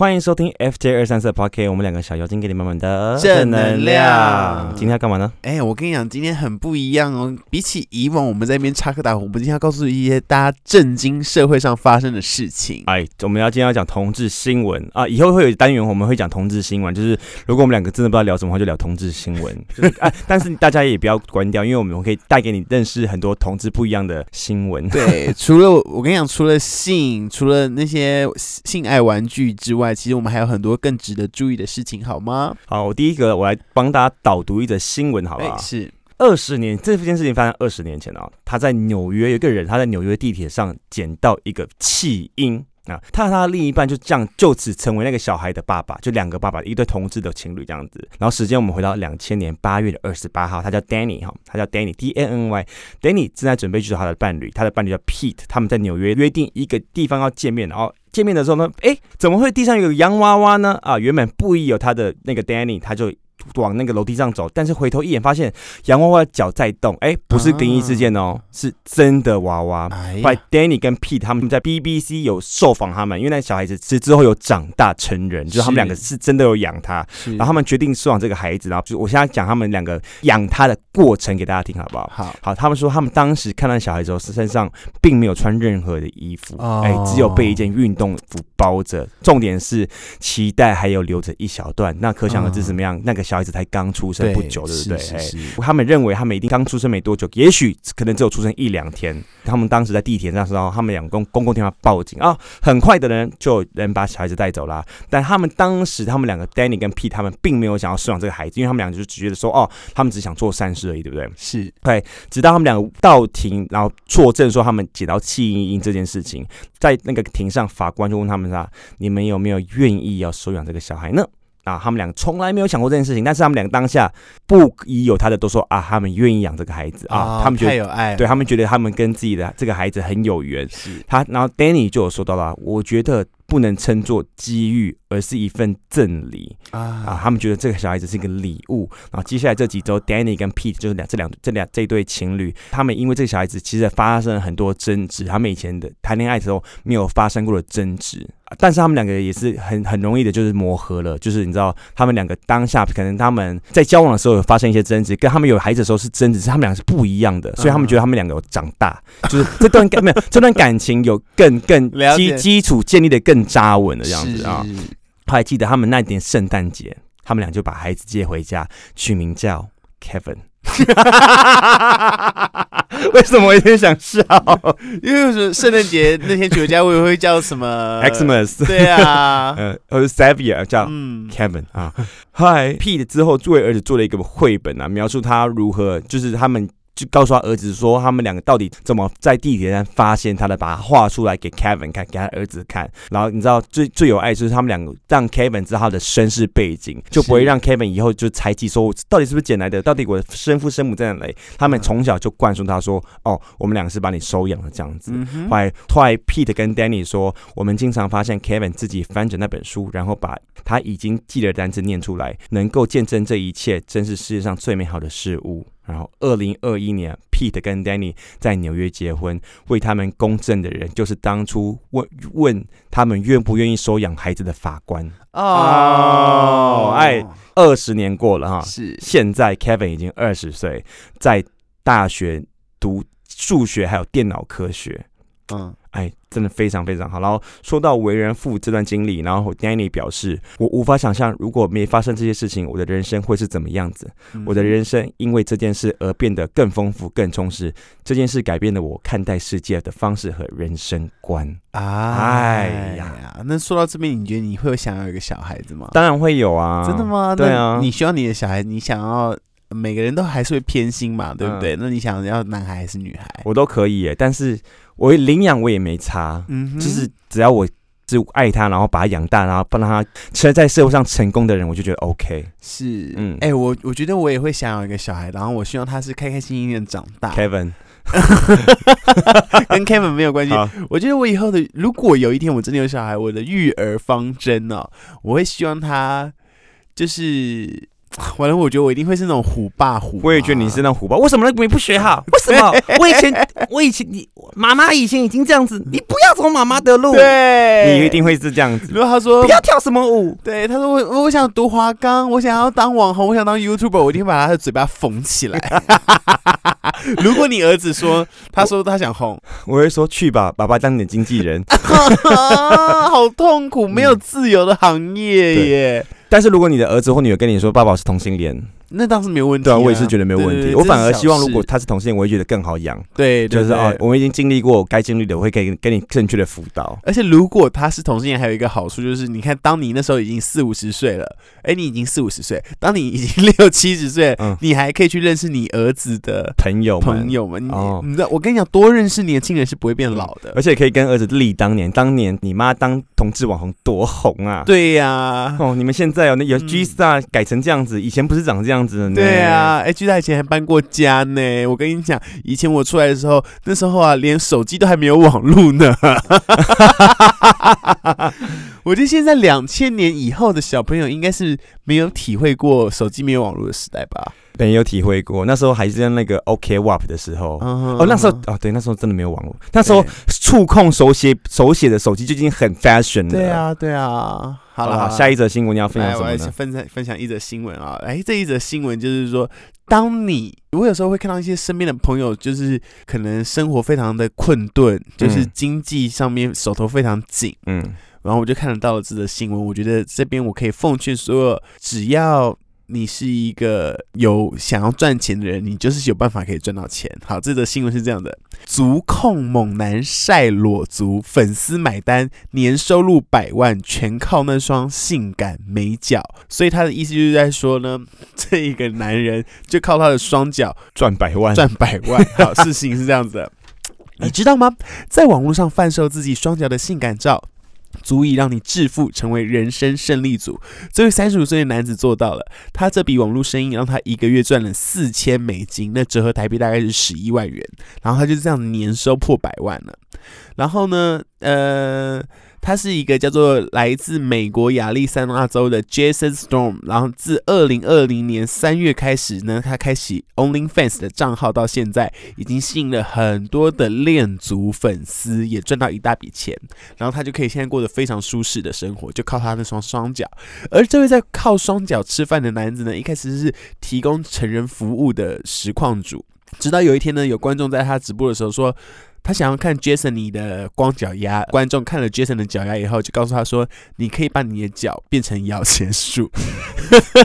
欢迎收听 FJ 二三四 Podcast，我们两个小妖精给你满满的正能量今天要干嘛呢？哎、我跟你讲，今天很不一样哦。比起以往我们在那边插科打诨，我们今天要告诉一些大家震惊社会上发生的事情。哎，我们要今天要讲同志新闻啊，以后会有单元我们会讲同志新闻，就是如果我们两个真的不知道聊什么话，就聊同志新闻。就是哎，但是大家也不要关掉，因为我们可以带给你认识很多同志不一样的新闻。对，除了我跟你讲，除了性，除了那些性爱玩具之外，其实我们还有很多更值得注意的事情，好吗？好，我第一个我来帮大家导读一则新闻，好不哎、好？是二十年，这件事情发生二十年前啊，他在纽约有一个人，他在纽约地铁上捡到一个弃婴。啊，他和他的另一半就这样就此成为那个小孩的爸爸，就两个爸爸，一对同志的情侣这样子。然后时间我们回到两千年八月的二十八号，他叫 Danny 哈，他叫 Danny D N N Y，Danny 正在准备去找他的伴侣，他的伴侣叫 Pete，他们在纽约约定一个地方要见面，然后见面的时候呢，诶，怎么会地上有洋娃娃呢？啊，原本不疑有他的那个 Danny，他就往那个楼梯上走，但是回头一眼发现洋娃娃的脚在动，哎，不是灵异事件哦，是真的娃娃。哎后来，Danny 跟 Pete 他们在 BBC 有受访他们，因为那小孩子其实之后有长大成人，就是他们两个是真的有养他，然后他们决定收养这个孩子，然后就我现在讲他们两个养他的过程给大家听，好不好？好，好，他们说他们当时看到小孩之后，身上并没有穿任何的衣服，哦。哎、只有被一件运动服包着。重点是脐带还有留着一小段，那可想而知怎么样？那个小孩子才刚出生不久，对不对？他们认为他们一定刚出生没多久，也许可能只有出生一两天。他们当时在地铁上的时候，他们两公公共电话报警啊，很快的人就有人把小孩子带走了。但他们当时他们两个 Danny 跟 Pete 他们并没有想要收养这个孩子，因为他们两个就只觉得说哦，他们只想做善事而已，对不对？是直到他们两个到庭，然后作证说他们捡到弃婴婴这件事情，在那个庭上，法官就问他们说：“你们有没有愿意要收养这个小孩呢？”啊，他们两个从来没有想过这件事情，但是他们两个当下不疑有他的都说啊，他们愿意养这个孩子啊，哦他们觉得。对他们觉得他们跟自己的这个孩子很有缘，是他然后 Danny 就有说到了，我觉得不能称作机遇，而是一份赠礼。啊，啊他们觉得这个小孩子是一个礼物。然后接下来这几周，Danny 跟 Pete 就是两这两这两这对情侣，他们因为这个小孩子其实发生了很多争执，他们以前的谈恋爱的时候没有发生过的争执。但是他们两个也是很很容易的，就是磨合了。就是你知道，他们两个当下可能他们在交往的时候有发生一些争执，跟他们有孩子的时候是争执，是他们两个是不一样的，所以他们觉得他们两个有长大，就是这段感没有这段感情有更更 基基础建立的更扎稳的这样子啊。是是是我还记得他们那年圣诞节，他们俩就把孩子接回家，取名叫 Kevin。为什么我有点想笑 因为是圣诞节那天酒家会不会叫什么？Xmas，对啊，呃，或者 Xavier 叫嗯，Kevin 啊。嗨，Pete 之后作为儿子做了一个绘本啊，描述他如何，就是他们。就告诉他儿子说，他们两个到底怎么在地铁站发现他的，把他画出来给 Kevin 看，给他儿子看。然后你知道最最有爱就是他们两个让 Kevin 知道他的身世背景，就不会让 Kevin 以后就猜忌说我到底是不是捡来的，到底我的生父生母在哪里。他们从小就灌输他说，哦，我们两个是把你收养的这样子。嗯后来，后来 Pete 跟 Danny 说，我们经常发现 Kevin 自己翻着那本书，然后把他已经记的单词念出来，能够见证这一切，真是世界上最美好的事物。然后，二零二一年，Pete 跟 Danny 在纽约结婚，为他们公证的人就是当初问问他们愿不愿意收养孩子的法官。哦哎二十年过了哈，是现在 Kevin 已经二十岁，在大学读数学还有电脑科学。嗯哎，真的非常非常好。然后说到为人父这段经历，然后 Danny 表示，我无法想象如果没发生这些事情，我的人生会是怎么样子。嗯我的人生因为这件事而变得更丰富、更充实。这件事改变了我看待世界的方式和人生观。哎哎呀呀，那说到这边，你觉得你会有想要一个小孩子吗？当然会有啊，真的？吗？对啊你需要你的小孩，你想要每个人都还是会偏心嘛，对不嗯对？那你想要男孩还是女孩？我都可以耶，但是我领养我也没差，嗯，就是只要我。是爱他，然后把他养大，然后帮他成在社会上成功的人，我就觉得 OK。是，嗯嗯，哎、我我觉得我也会想要一个小孩，然后我希望他是开开心心的长大，Kevin，跟 Kevin 没有关系。我觉得我以后的，如果有一天我真的有小孩，我的育儿方针哦，我会希望他就是完了，我觉得我一定会是那种虎爸虎妈。我也觉得你是那虎爸，为什么你不学好？为什么？我以前，我以前，你妈妈以前已经这样子，你不要走妈妈的路，对，你一定会是这样子。如果他说不要跳什么舞，对，他说我我想读华冈，我想要当网红，我想当 YouTuber，我一定把他的嘴巴缝起来。如果你儿子说，他说他想红，我会说去吧，爸爸当你的经纪人。好痛苦，没有自由的行业耶。但是如果你的儿子或女儿跟你说爸爸是同性恋，那倒是没有问题。对啊，我也是觉得没有问题。我反而希望如果他是同性恋，我会觉得更好养。对，对就是哦，我们已经经历过该经历的，我会给给你正确的辅导。而且如果他是同性恋，还有一个好处就是，你看，当你那时候已经四五十岁了，哎，你已经四五十岁，当你已经 六七十岁，嗯你还可以去认识你儿子的朋友朋友们。你哦你知道，我跟你讲，多认识年轻人是不会变老的。而且可以跟儿子立当年，当年你妈当同志网红多红啊！对呀、哦，你们现在哦那有嗯 G Star 改成这样子，以前不是长这样对啊，哎，居大以前还搬过家呢。我跟你讲，以前我出来的时候，那时候啊，连手机都还没有网络呢。我觉得现在两千年以后的小朋友应该是没有体会过手机没有网络的时代吧？没有体会过，那时候还是在那个 OK WAP 的时候。哦哦，那时候哦，对，那时候真的没有网络。那时候触控手写手写的手机就已经很 fashion 了。对，啊，对啊。好了，好，下一则新闻你要分享什么呢？分享分享一则新闻啊！哎，这一则新闻就是说，当你我有时候会看到一些身边的朋友，就是可能生活非常的困顿，就是嗯经济上面手头非常紧，嗯，然后我就看得到了这则新闻。我觉得这边我可以奉劝所有，只要你是一个有想要赚钱的人，你就是有办法可以赚到钱。好，这则新闻是这样的：足控猛男晒裸足，粉丝买单，年收入百万，全靠那双性感美脚。所以他的意思就是在说呢，这一个男人就靠他的双脚赚百万，赚百万。好，事情是这样子的，你知道吗？在网络上贩售自己双脚的性感照。足以让你致富，成为人生胜利组。这位三十五岁的男子做到了，他这笔网络生意让他一个月赚了四千美金，那折合台币大概是十一万元。然后他就这样年收破百万了。然后呢，呃，他是一个叫做来自美国亚利桑那州的 Jason Storm，然后自二零二零年三月开始呢，他开启 OnlyFans 的账号，到现在已经吸引了很多的恋足粉丝，也赚到一大笔钱，然后他就可以现在过得非常舒适的生活，就靠他那双双脚。而这位在靠双脚吃饭的男子呢，一开始是提供成人服务的实况主，直到有一天呢，有观众在他直播的时候说。他想要看 Jason 你的光脚丫，观众看了 Jason 的脚丫以后，就告诉他说：“你可以把你的脚变成摇钱树。”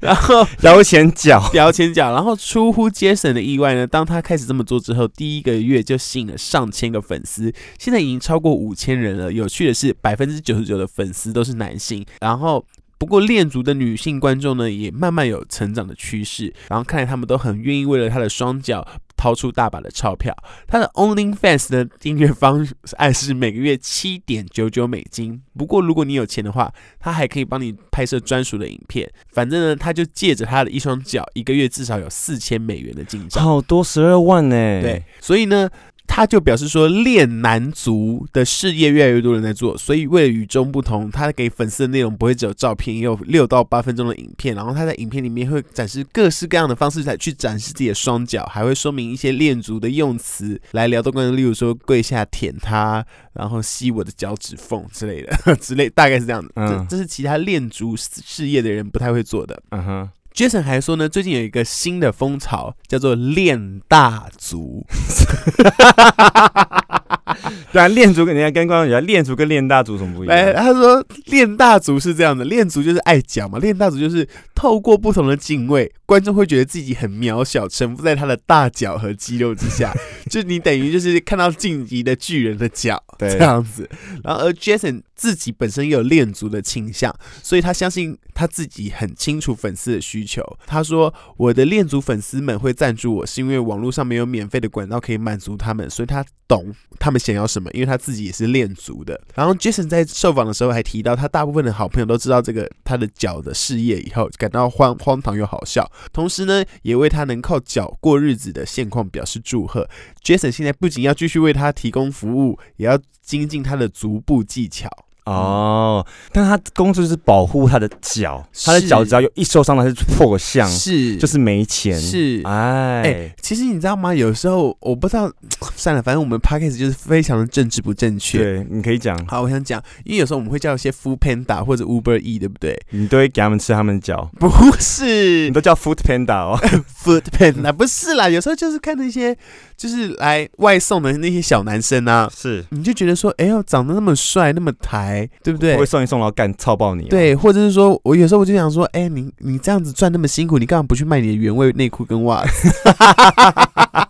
然后摇钱脚，摇钱脚，然后出乎 Jason 的意外呢，当他开始这么做之后，第一个月就吸引了上千个粉丝，现在已经超过五千人了。有趣的是，百分之九十九的粉丝都是男性，然后。不过，恋足的女性观众呢，也慢慢有成长的趋势。然后看来他们都很愿意为了他的双脚掏出大把的钞票。他的 OnlyFans 的订阅方案是每个月七点九九美金。不过，如果你有钱的话，他还可以帮你拍摄专属的影片。反正呢，他就借着他的一双脚，一个月至少有四千美元的进账。好多十二万呢。对，，所以呢，他就表示说，练男足的事业越来越多人在做，所以为了与众不同，他给粉丝的内容不会只有照片，也有六到八分钟的影片，然后他在影片里面会展示各式各样的方式来去展示自己的双脚，还会说明一些练足的用词来聊到关于，例如说跪下舔他，然后吸我的脚趾缝之类的 之类，大概是这样的。嗯这这是其他练足事业的人不太会做的。嗯哼，Jason 还说呢，最近有一个新的风潮，叫做练大足。对啊，练足跟人家跟观众讲，练足跟练大足什么不一来，样？他说练大足是这样的，练足就是爱脚嘛，练大足就是透过不同的敬畏，观众会觉得自己很渺小，臣服在他的大脚和肌肉之下，就你等于就是看到晋级的巨人的脚对这样子。然后而 Jason 自己本身也有练足的倾向，所以他相信他自己很清楚粉丝的需求。他说：“我的练足粉丝们会赞助我，是因为网络上没有免费的管道可以满足他们，所以他懂他们想要什么，因为他自己也是练足的。”然后 Jason 在受访的时候还提到，他大部分的好朋友都知道这个他的脚的事业以后，感到荒荒唐又好笑，同时呢，也为他能靠脚过日子的现况表示祝贺。Jason 现在不仅要继续为他提供服务，也要精进他的足部技巧。哦，但他工作就是保护他的脚，他的脚只要有一受伤了，他就破相，是就是没钱。是。哎哎，其实你知道吗？有时候我不知道，算了，反正我们 podcast 就是非常的政治不正确。对，你可以讲，好，我想讲，因为有时候我们会叫一些 Food Panda 或者 Uber E，对不对？你都会给他们吃他们的脚，不是你都叫 Food Panda 哦。Food Panda，不是啦。有时候就是看那些就是来外送的那些小男生啊，是，你就觉得说，哎呦，长得那么帅，那么台，对不对会？送一送，然后干操爆你。，对，或者是说我有时候我就想说，哎、你你这样子赚那么辛苦，你干嘛不去卖你的原味内裤跟袜子？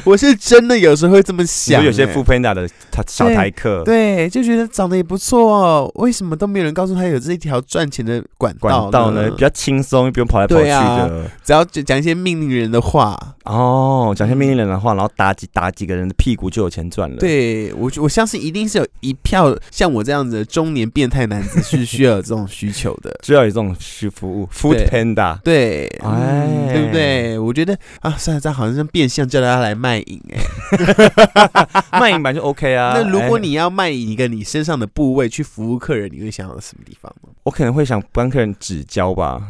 我是真的有时候会这么想、有些哎 Food Panda 的他小台客，对，就觉得长得也不错哦，为什么都没有人告诉他有这一条赚钱的管道管道呢比较轻松，不用跑来跑去的。只要讲一些命令人的话，哦，讲些命令人的话，然后打几打几个人的屁股就有钱赚了。，对我我相信一定是有一票像我这样子的中年变态男子是需要有这种需求的。需要有这种需服务，Food 对 Panda。对，哎嗯，对不对？我觉得啊，算了，这样好像是变相叫大家来卖淫哎、卖淫版就 OK 啊。那如果哎你要卖一个你身上的部位去服务客人，你会想到什么地方吗？我可能会想帮客人指交吧，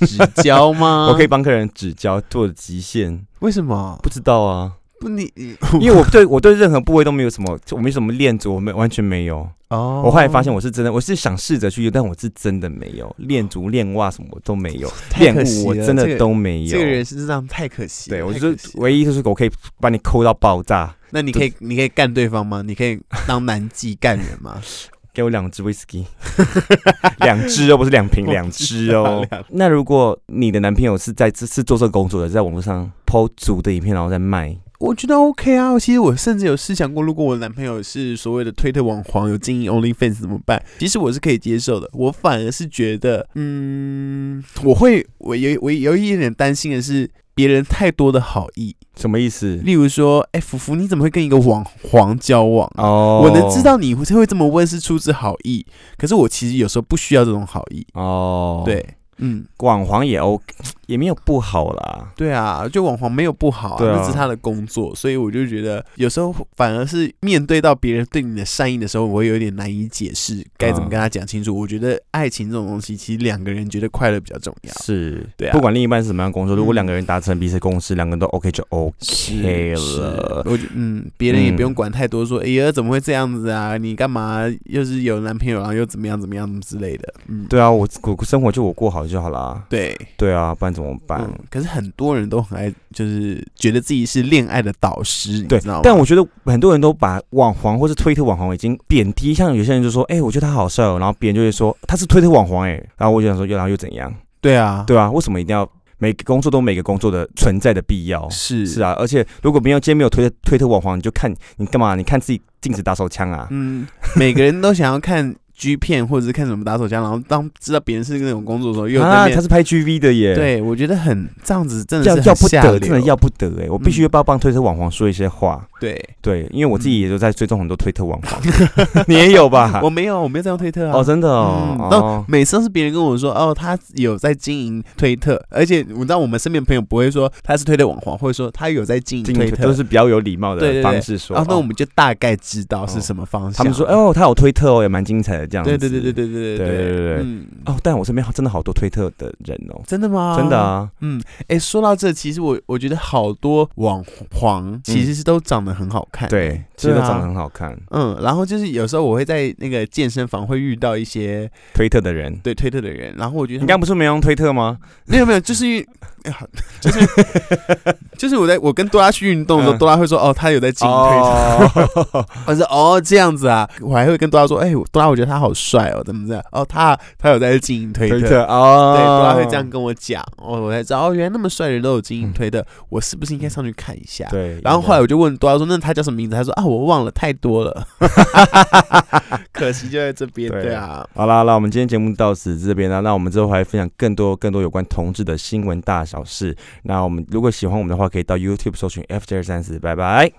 指交吗？我可以帮客人指交做的极限，为什么？不知道啊，不你你 因为我对我对任何部位都没有什么，我没什么练足，我没完全没有。哦我后来发现我是真的，我是想试着去，但我是真的没有练足、练袜什么我都没有，练太可惜舞我真的都没有。这个人是这样太可惜了。对我就是唯一就是我可以把你抠到爆炸，那你可以你可以干对方吗？你可以当男妓干人吗？给我两支 whisky，两支哦，不是两瓶，两支哦。那如果你的男朋友是在是是做这个工作的，在网络上抛足的影片，然后再卖，我觉得 OK 啊，其实我甚至有试想过，如果我男朋友是所谓的推特网黄，有经营 OnlyFans 怎么办？其实我是可以接受的，我反而是觉得，嗯，我会，我有我有一点点担心的是别人太多的好意，什么意思？例如说，哎、福福你怎么会跟一个网黄交往啊？哦，我能知道你会会这么问是出自好意，可是我其实有时候不需要这种好意。哦，，对，嗯，网黄也 OK，也没有不好啦。对啊，就网黄没有不好啊，对啊那是他的工作，所以我就觉得有时候反而是面对到别人对你的善意的时候，我会有点难以解释该怎么嗯跟他讲清楚。我觉得爱情这种东西，其实两个人觉得快乐比较重要。是，对啊不管另一半是什么样的工作，如果嗯两个人达成彼此共识，两个人都 OK 就 OK 了。我觉嗯，别人也不用嗯管太多，说哎呀怎么会这样子啊？你干嘛又是有男朋友，然后又怎么样怎么样之类的。嗯，对啊，我我生活就我过好就好啦。对，对啊，不然怎么办？嗯，可是很多人都很爱，就是觉得自己是恋爱的导师，你对知道吗？但我觉得很多人都把网黄或是推特网黄已经贬低，像有些人就说，哎、我觉得他好帅哦，然后别人就会说他是推特网黄，哎，然后我就想说，又然后又怎样？对啊，对啊，为什么一定要每个工作都有每个工作的存在的必要？是是啊，而且如果没有今天没有推特推特网黄，你就看你干嘛？你看自己镜子打手枪啊？嗯，每个人都想要看 G 片或者是看什么打手枪，然后当知道别人是那种工作的时候，又啊，他是拍 GV 的耶。。对我觉得很这样子，真的是要要不得，真的要不得哎！我必须嗯要帮帮推特网红说一些话，对。对，因为我自己也都在追踪很多推特网红，你也有吧？我没有，我没有在用推特啊。哦，真的哦那每次都是别人跟我说，哦，他有在经营推特，而且我知道我们身边朋友不会说他是推特网红，或者说他有在经营推特，都是比较有礼貌的方式说。然后那我哦们就大概知道是什么方向。他们说，哦，他有推特哦，也蛮精彩的这样子。对对对对对对对对。对对嗯，哦，但我身边真的好多推特的人哦，真的吗？真的。啊，嗯，哎、说到这，其实我我觉得好多网黄其实是都长得很好看、对，其实都长得很好看。嗯，然后就是有时候我会在那个健身房会遇到一些推特的人，对推特的人，然后我觉得你刚不是没用推特吗？没有没有，就是就是就是我在我跟多拉去运动的时候，嗯。多拉会说哦，他有在进推特，哦，我说哦这样子啊，我还会跟多拉说，哎、多拉我觉得他好帅哦，怎么这样？哦，他他有在经营推特。推特哦，对，多拉会这样跟我讲，哦，我才知道哦，原来那么帅的人都有经营嗯推特，我是不是应该上去看一下？对，然后后来我就问多拉说：“那他叫什么名字？”他说：“啊，我忘了，太多了，可惜就在这边。”对对啊，好啦好啦，我们今天节目到此这边啦。那我们之后还会分享更多更多有关同志的新闻大小事。那我们如果喜欢我们的话，可以到 YouTube 搜寻 FJ 二三四，拜拜。